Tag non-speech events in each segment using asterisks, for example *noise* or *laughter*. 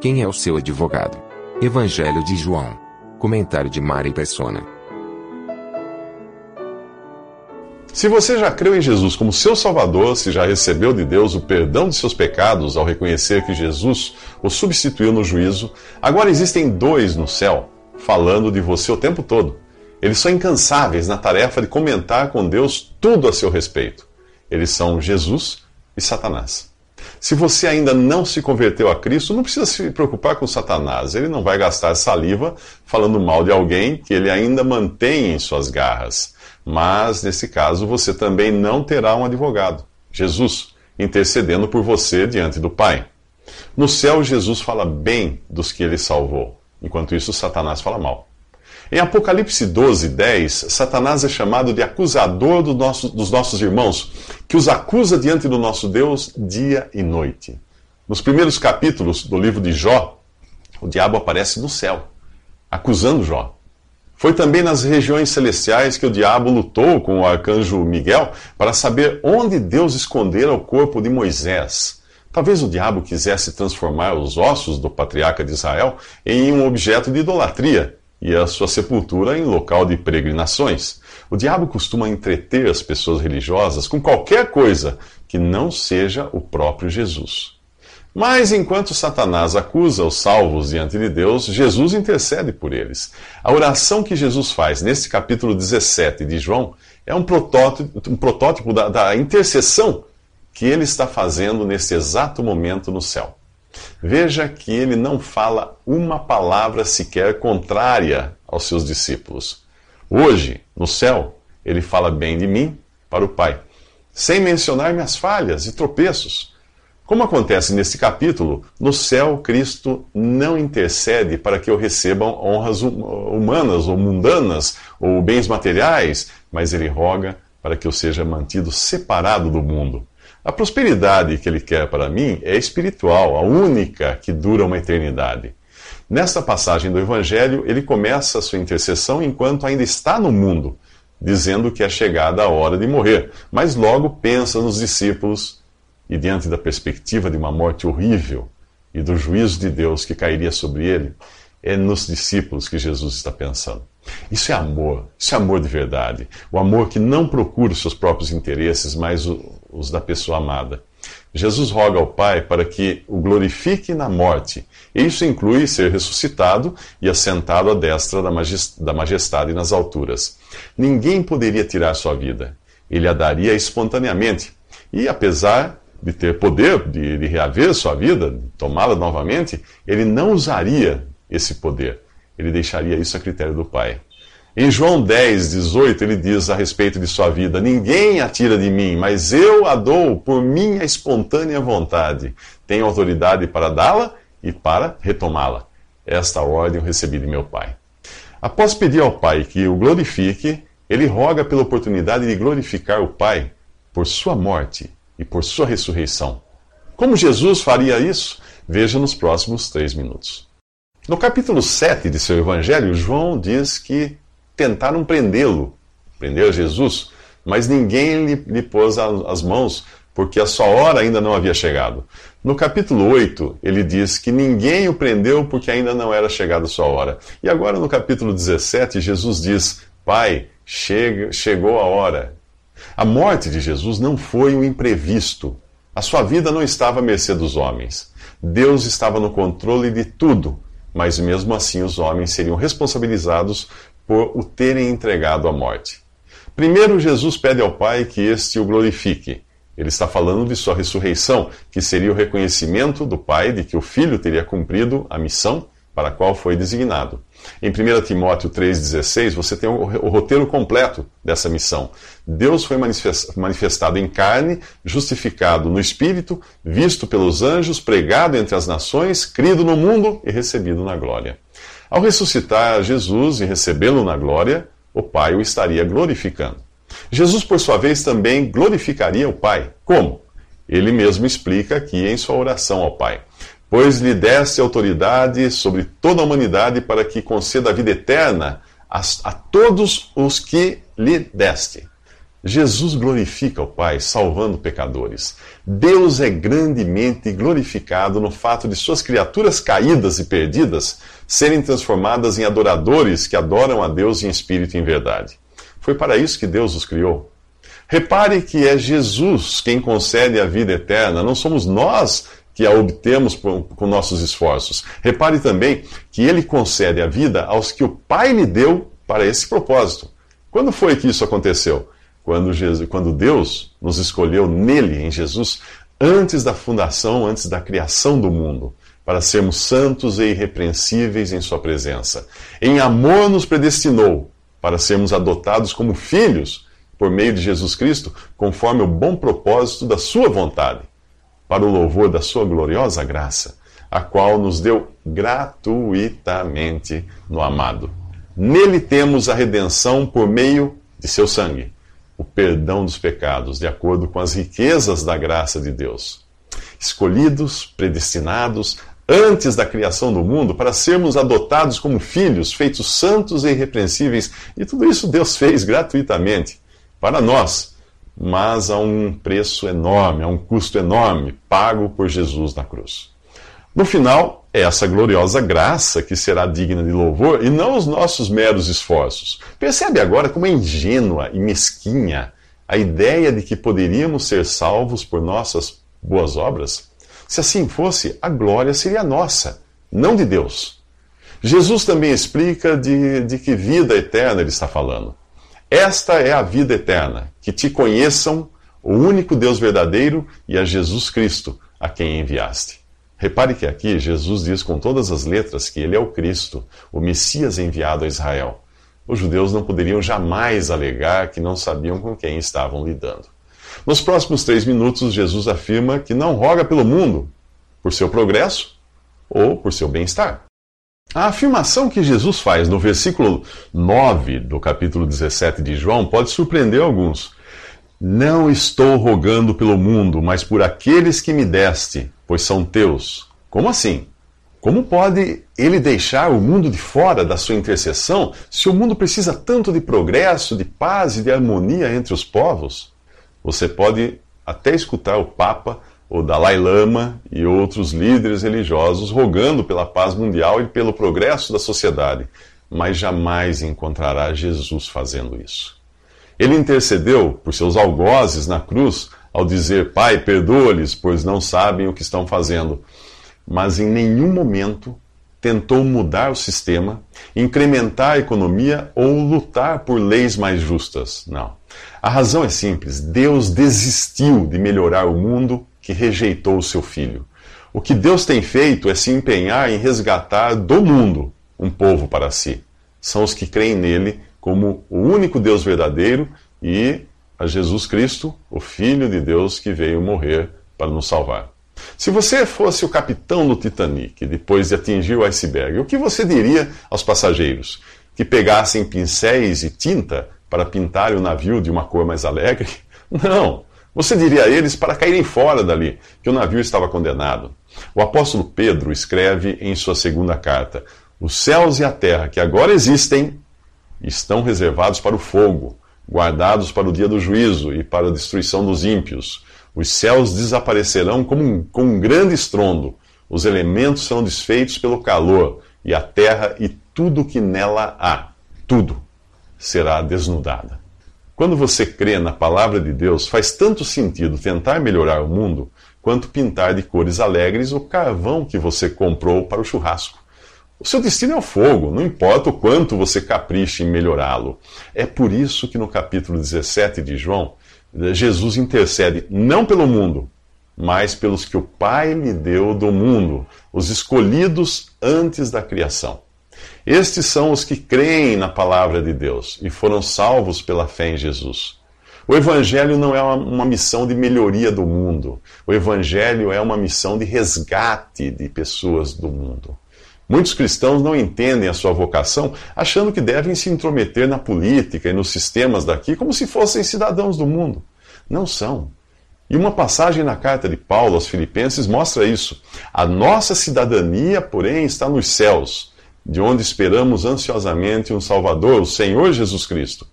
Quem é o seu advogado? Evangelho de João. Comentário de Mari Persona. Se você já creu em Jesus como seu Salvador, se já recebeu de Deus o perdão de seus pecados ao reconhecer que Jesus o substituiu no juízo, agora existem dois no céu falando de você o tempo todo. Eles são incansáveis na tarefa de comentar com Deus tudo a seu respeito. Eles são Jesus e Satanás. Se você ainda não se converteu a Cristo, não precisa se preocupar com Satanás. Ele não vai gastar saliva falando mal de alguém que ele ainda mantém em suas garras. Mas, nesse caso, você também não terá um advogado, Jesus, intercedendo por você diante do Pai. No céu, Jesus fala bem dos que ele salvou, enquanto isso, Satanás fala mal. Em Apocalipse 12, 10, Satanás é chamado de acusador do nosso, dos nossos irmãos, que os acusa diante do nosso Deus dia e noite. Nos primeiros capítulos do livro de Jó, o diabo aparece no céu, acusando Jó. Foi também nas regiões celestiais que o diabo lutou com o arcanjo Miguel para saber onde Deus escondera o corpo de Moisés. Talvez o diabo quisesse transformar os ossos do patriarca de Israel em um objeto de idolatria e a sua sepultura em local de peregrinações. O diabo costuma entreter as pessoas religiosas com qualquer coisa que não seja o próprio Jesus. Mas enquanto Satanás acusa os salvos diante de Deus, Jesus intercede por eles. A oração que Jesus faz neste capítulo 17 de João é um protótipo, um protótipo da, da intercessão que ele está fazendo nesse exato momento no céu. Veja que ele não fala uma palavra sequer contrária aos seus discípulos. Hoje, no céu, ele fala bem de mim para o Pai, sem mencionar minhas falhas e tropeços. Como acontece neste capítulo, no céu Cristo não intercede para que eu receba honras hum, humanas ou mundanas ou bens materiais, mas ele roga para que eu seja mantido separado do mundo a prosperidade que ele quer para mim é espiritual, a única que dura uma eternidade. Nesta passagem do Evangelho, ele começa a sua intercessão enquanto ainda está no mundo, dizendo que é chegada a hora de morrer, mas logo pensa nos discípulos e, diante da perspectiva de uma morte horrível e do juízo de Deus que cairia sobre ele, é nos discípulos que Jesus está pensando. Isso é amor, isso é amor de verdade. O amor que não procura os seus próprios interesses, mas os da pessoa amada. Jesus roga ao Pai para que o glorifique na morte. Isso inclui ser ressuscitado e assentado à destra da majestade nas alturas. Ninguém poderia tirar sua vida. Ele a daria espontaneamente. E apesar de ter poder de, de reaver sua vida, tomá-la novamente, ele não usaria esse poder. Ele deixaria isso a critério do Pai. Em João 10, 18, ele diz a respeito de sua vida: Ninguém a tira de mim, mas eu a dou por minha espontânea vontade. Tenho autoridade para dá-la e para retomá-la. Esta ordem eu recebi de meu Pai. Após pedir ao Pai que o glorifique, ele roga pela oportunidade de glorificar o Pai por sua morte e por sua ressurreição. Como Jesus faria isso? Veja nos próximos três minutos. No capítulo 7 de seu evangelho, João diz que tentaram prendê-lo, prender Jesus, mas ninguém lhe, lhe pôs as mãos, porque a sua hora ainda não havia chegado. No capítulo 8, ele diz que ninguém o prendeu porque ainda não era chegada a sua hora. E agora no capítulo 17, Jesus diz: Pai, chega, chegou a hora. A morte de Jesus não foi um imprevisto. A sua vida não estava à mercê dos homens. Deus estava no controle de tudo mas mesmo assim os homens seriam responsabilizados por o terem entregado à morte. Primeiro, Jesus pede ao Pai que este o glorifique. Ele está falando de sua ressurreição, que seria o reconhecimento do Pai de que o Filho teria cumprido a missão para a qual foi designado. Em 1 Timóteo 3,16, você tem o, roteiro completo dessa missão. Deus foi manifestado em carne, justificado no Espírito, visto pelos anjos, pregado entre as nações, crido no mundo e recebido na glória. Ao ressuscitar Jesus e recebê-lo na glória, o Pai o estaria glorificando. Jesus, por sua vez, também glorificaria o Pai. Como? Ele mesmo explica aqui em sua oração ao Pai pois lhe deste autoridade sobre toda a humanidade para que conceda a vida eterna a, a, todos os que lhe deste. Jesus glorifica o Pai, salvando pecadores. Deus é grandemente glorificado no fato de suas criaturas caídas e perdidas serem transformadas em adoradores que adoram a Deus em espírito e em verdade. Foi para isso que Deus os criou. Repare que é Jesus quem concede a vida eterna, não somos nós que a obtemos com nossos esforços. Repare também que ele concede a vida aos que o Pai lhe deu para esse propósito. Quando foi que isso aconteceu? Quando, Jesus, quando Deus nos escolheu nele, em Jesus, antes da fundação, antes da criação do mundo, para sermos santos e irrepreensíveis em Sua presença. Em amor nos predestinou para sermos adotados como filhos por meio de Jesus Cristo, conforme o bom propósito da Sua vontade para o louvor da sua gloriosa graça, a qual nos deu gratuitamente no amado. Nele temos a redenção por meio de seu sangue, o perdão dos pecados, de acordo com as riquezas da graça de Deus. Escolhidos, predestinados, antes da criação do mundo, para sermos adotados como filhos, feitos santos e irrepreensíveis, e tudo isso Deus fez gratuitamente para nós mas a um preço enorme, a um custo enorme, pago por Jesus na cruz. No final, é essa gloriosa graça que será digna de louvor e não os nossos meros esforços. Percebe agora como é ingênua e mesquinha a ideia de que poderíamos ser salvos por nossas boas obras? Se assim fosse, a glória seria nossa, não de Deus. Jesus também explica de, de que vida eterna ele está falando. Esta é a vida eterna, que te conheçam, o único Deus verdadeiro, e a Jesus Cristo, a quem enviaste. Repare que aqui Jesus diz com todas as letras que ele é o Cristo, o Messias enviado a Israel. Os judeus não poderiam jamais alegar que não sabiam com quem estavam lidando. Nos próximos três minutos, Jesus afirma que não roga pelo mundo, por seu progresso ou por seu bem-estar. A afirmação que Jesus faz no versículo 9 do capítulo 17 de João pode surpreender alguns. Não estou rogando pelo mundo, mas por aqueles que me deste, pois são teus. Como assim? Como pode ele deixar o mundo de fora da sua intercessão se o mundo precisa tanto de progresso, de paz e de harmonia entre os povos? Você pode até escutar o Papa o Dalai Lama e outros líderes religiosos rogando pela paz mundial e pelo progresso da sociedade, mas jamais encontrará Jesus fazendo isso. Ele intercedeu por seus algozes na cruz ao dizer: Pai, perdoa-lhes, pois não sabem o que estão fazendo. Mas em nenhum momento tentou mudar o sistema, incrementar a economia ou lutar por leis mais justas. Não. A razão é simples: Deus desistiu de melhorar o mundo que rejeitou o seu filho. O que Deus tem feito é se empenhar em resgatar do mundo um povo para si. São os que creem nele como o único Deus verdadeiro e a Jesus Cristo, o Filho de Deus que veio morrer para nos salvar. Se você fosse o capitão do Titanic depois de atingir o iceberg, o que você diria aos passageiros? Que pegassem pincéis e tinta para pintar o navio de uma cor mais alegre? *laughs* Não! Você diria a eles para caírem fora dali, que o navio estava condenado. O apóstolo Pedro escreve em sua segunda carta: Os céus e a terra que agora existem estão reservados para o fogo, guardados para o dia do juízo e para a destruição dos ímpios. Os céus desaparecerão como um, com um grande estrondo, os elementos serão desfeitos pelo calor, e a terra e tudo que nela há, tudo, será desnudada. Quando você crê na palavra de Deus, faz tanto sentido tentar melhorar o mundo quanto pintar de cores alegres o carvão que você comprou para o churrasco. O seu destino é o fogo, não importa o quanto você capriche em melhorá-lo. É por isso que no capítulo 17 de João, Jesus intercede não pelo mundo, mas pelos que o Pai lhe deu do mundo, os escolhidos antes da criação. Estes são os que creem na palavra de Deus e foram salvos pela fé em Jesus. O Evangelho não é uma, missão de melhoria do mundo. O Evangelho é uma missão de resgate de pessoas do mundo. Muitos cristãos não entendem a sua vocação, achando que devem se intrometer na política e nos sistemas daqui como se fossem cidadãos do mundo. Não são. E uma passagem na carta de Paulo aos Filipenses mostra isso. A nossa cidadania, porém, está nos céus, de onde esperamos ansiosamente um Salvador, o Senhor Jesus Cristo.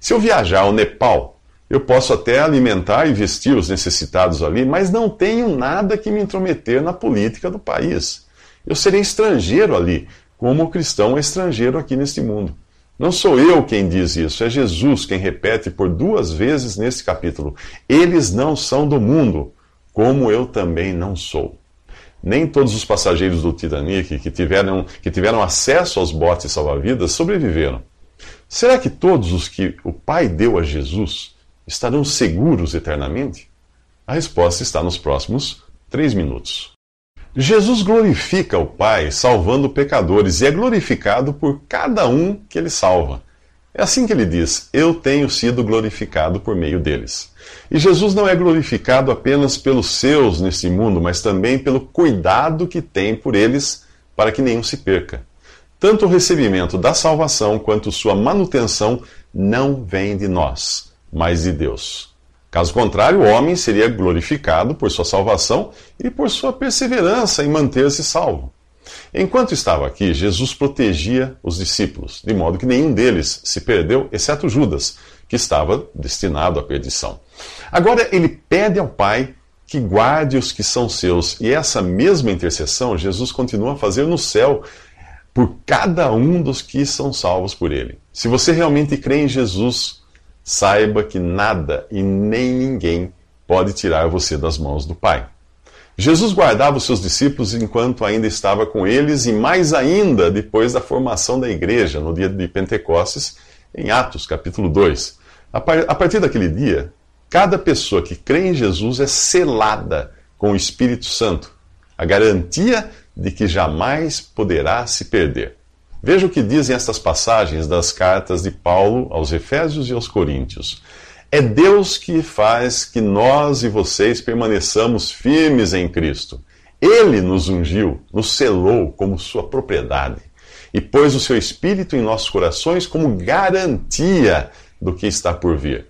Se eu viajar ao Nepal, eu posso até alimentar e vestir os necessitados ali, mas não tenho nada que me intrometer na política do país. Eu serei estrangeiro ali, como o cristão é estrangeiro aqui neste mundo. Não sou eu quem diz isso, é Jesus quem repete por duas vezes nesse capítulo: Eles não são do mundo, como eu também não sou. Nem todos os passageiros do Titanic que tiveram, que tiveram acesso aos botes salva-vidas sobreviveram. Será que todos os que o Pai deu a Jesus estarão seguros eternamente? A resposta está nos próximos três minutos. Jesus glorifica o Pai salvando pecadores e é glorificado por cada um que ele salva. É assim que ele diz: Eu tenho sido glorificado por meio deles. E Jesus não é glorificado apenas pelos seus neste mundo, mas também pelo cuidado que tem por eles para que nenhum se perca. Tanto o recebimento da salvação quanto sua manutenção não vem de nós, mas de Deus. Caso contrário, o homem seria glorificado por sua salvação e por sua perseverança em manter-se salvo. Enquanto estava aqui, Jesus protegia os discípulos, de modo que nenhum deles se perdeu, exceto Judas, que estava destinado à perdição. Agora ele pede ao Pai que guarde os que são seus, e essa mesma intercessão Jesus continua a fazer no céu por cada um dos que são salvos por ele. Se você realmente crê em Jesus, saiba que nada e nem ninguém pode tirar você das mãos do Pai. Jesus guardava os seus discípulos enquanto ainda estava com eles e mais ainda depois da formação da igreja, no dia de Pentecostes, em Atos, capítulo 2. A partir daquele dia, cada pessoa que crê em Jesus é selada com o Espírito Santo, a garantia de que jamais poderá se perder. Veja o que dizem estas passagens das cartas de Paulo aos Efésios e aos Coríntios. É Deus que faz que nós e vocês permaneçamos firmes em Cristo. Ele nos ungiu, nos selou como sua propriedade e pôs o seu Espírito em nossos corações como garantia do que está por vir.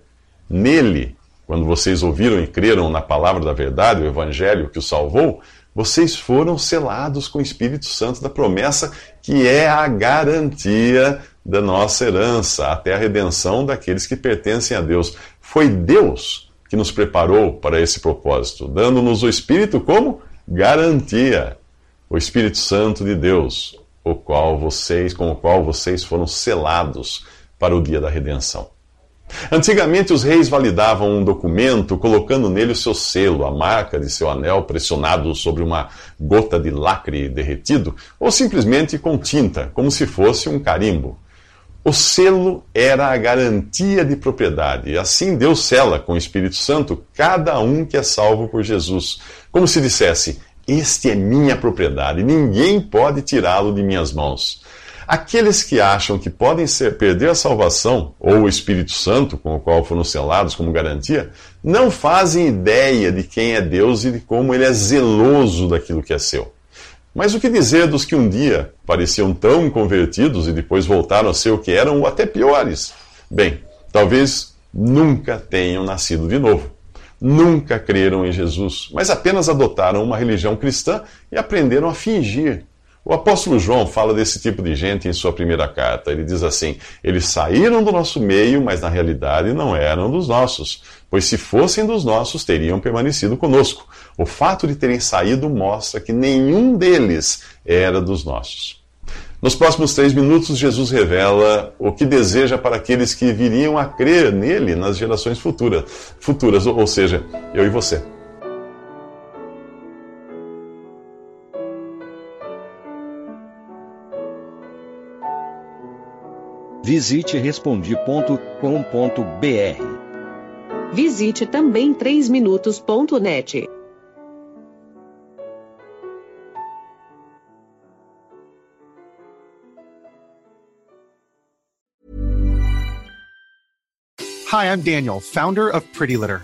Nele, quando vocês ouviram e creram na palavra da verdade, o Evangelho que o salvou, vocês foram selados com o Espírito Santo da promessa, que é a garantia da nossa herança, até a redenção daqueles que pertencem a Deus. Foi Deus que nos preparou para esse propósito, dando-nos o Espírito como garantia. O Espírito Santo de Deus, o qual vocês, com o qual vocês foram selados para o dia da redenção. Antigamente, os reis validavam um documento colocando nele o seu selo, a marca de seu anel pressionado sobre uma gota de lacre derretido, ou simplesmente com tinta, como se fosse um carimbo. O selo era a garantia de propriedade, assim Deus sela com o Espírito Santo cada um que é salvo por Jesus, como se dissesse: Este é minha propriedade, ninguém pode tirá-lo de minhas mãos. Aqueles que acham que podem ser, perder a salvação, ou o Espírito Santo, com o qual foram selados como garantia, não fazem ideia de quem é Deus e de como ele é zeloso daquilo que é seu. Mas o que dizer dos que um dia pareciam tão convertidos e depois voltaram a ser o que eram, ou até piores? Bem, talvez nunca tenham nascido de novo. Nunca creram em Jesus, mas apenas adotaram uma religião cristã e aprenderam a fingir o apóstolo João fala desse tipo de gente em sua primeira carta. Ele diz assim: Eles saíram do nosso meio, mas na realidade não eram dos nossos, pois se fossem dos nossos, teriam permanecido conosco. O fato de terem saído mostra que nenhum deles era dos nossos. Nos próximos três minutos, Jesus revela o que deseja para aqueles que viriam a crer nele nas gerações futuras, futuras ou seja, eu e você. Visite respondi.com.br. Visite também 3minutos.net. Hi, I'm Daniel, founder of Pretty Litter.